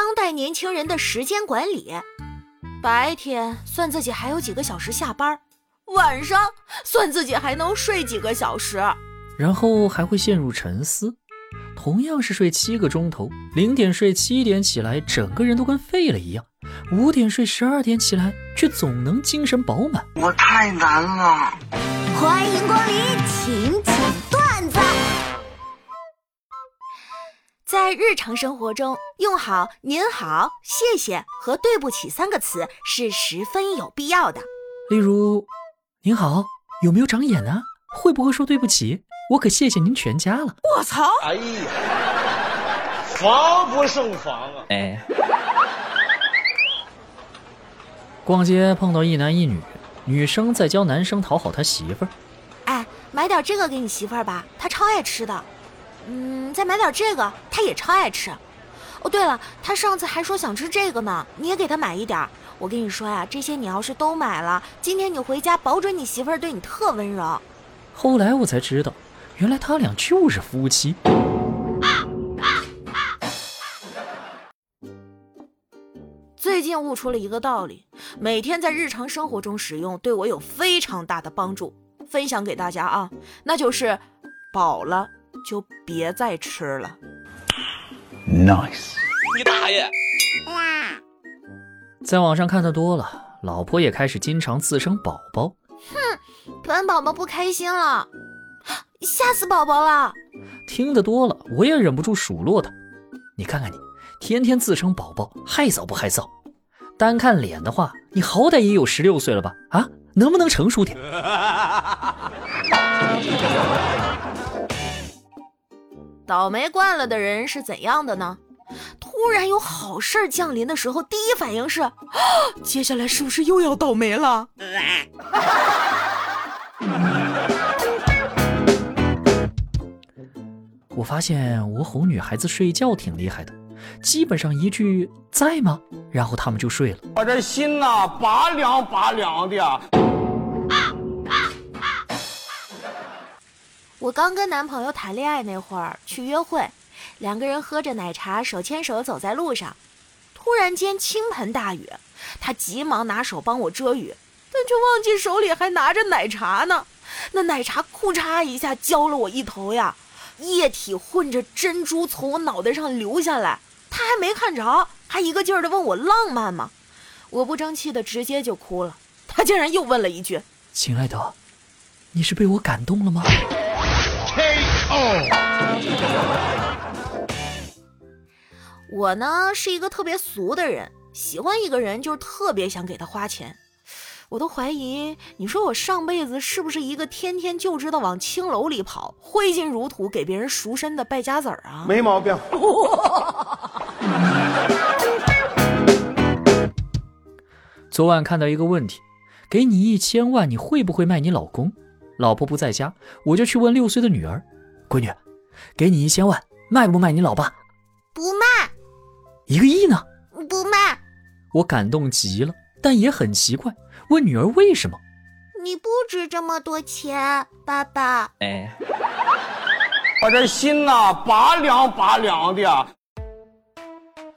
当代年轻人的时间管理。白天算自己还有几个小时下班，晚上算自己还能睡几个小时，然后还会陷入沉思。同样是睡七个钟头，零点睡七点起来，整个人都跟废了一样；五点睡十二点起来，却总能精神饱满。我太难了。欢迎光临，请讲在日常生活中，用好“您好”“谢谢”和“对不起”三个词是十分有必要的。例如，“您好，有没有长眼啊？会不会说对不起？我可谢谢您全家了。”我操！哎呀，防不胜防啊！哎，逛街碰到一男一女，女生在教男生讨好他媳妇儿。哎，买点这个给你媳妇儿吧，她超爱吃的。嗯，再买点这个，他也超爱吃。哦，对了，他上次还说想吃这个呢，你也给他买一点。我跟你说呀，这些你要是都买了，今天你回家保准你媳妇儿对你特温柔。后来我才知道，原来他俩就是夫妻。最近悟出了一个道理，每天在日常生活中使用，对我有非常大的帮助，分享给大家啊，那就是饱了。就别再吃了。Nice，你大爷！在网上看的多了，老婆也开始经常自称宝宝。哼，本宝宝不开心了，吓死宝宝了。听得多了，我也忍不住数落他。你看看你，天天自称宝宝，害臊不害臊？单看脸的话，你好歹也有十六岁了吧？啊，能不能成熟点？倒霉惯了的人是怎样的呢？突然有好事降临的时候，第一反应是：接下来是不是又要倒霉了？我发现我哄女孩子睡觉挺厉害的，基本上一句“在吗”，然后他们就睡了。我这心呐，拔凉拔凉的。我刚跟男朋友谈恋爱那会儿去约会，两个人喝着奶茶，手牵手走在路上，突然间倾盆大雨，他急忙拿手帮我遮雨，但却忘记手里还拿着奶茶呢。那奶茶库嚓一下浇了我一头呀，液体混着珍珠从我脑袋上流下来，他还没看着，还一个劲儿的问我浪漫吗？我不争气的直接就哭了，他竟然又问了一句：“亲爱的，你是被我感动了吗？”哦我呢是一个特别俗的人，喜欢一个人就是特别想给他花钱。我都怀疑，你说我上辈子是不是一个天天就知道往青楼里跑、挥金如土给别人赎身的败家子儿啊？没毛病。昨晚看到一个问题，给你一千万，你会不会卖你老公？老婆不在家，我就去问六岁的女儿：“闺女，给你一千万，卖不卖你老爸？”“不卖。”“一个亿呢？”“不卖。”我感动极了，但也很奇怪，问女儿为什么？“你不值这么多钱，爸爸。”“哎，我这心呐，拔凉拔凉的。”“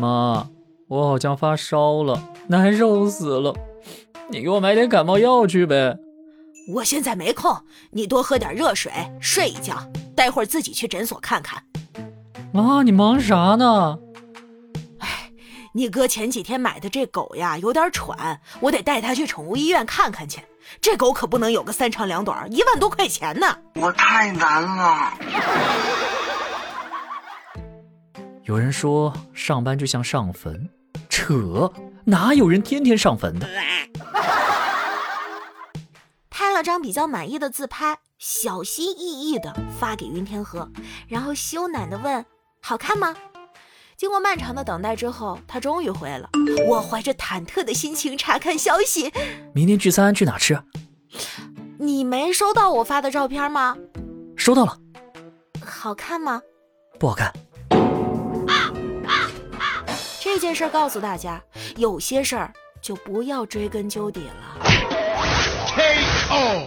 妈，我好像发烧了，难受死了，你给我买点感冒药去呗。”我现在没空，你多喝点热水，睡一觉，待会儿自己去诊所看看。妈，你忙啥呢？哎，你哥前几天买的这狗呀，有点喘，我得带它去宠物医院看看去。这狗可不能有个三长两短，一万多块钱呢。我太难了。有人说上班就像上坟，扯，哪有人天天上坟的？拍了张比较满意的自拍，小心翼翼的发给云天河，然后羞赧的问：“好看吗？”经过漫长的等待之后，他终于回了。我怀着忐忑的心情查看消息：“明天聚餐去哪吃？”你没收到我发的照片吗？收到了。好看吗？不好看。这件事告诉大家，有些事儿就不要追根究底了。K.O.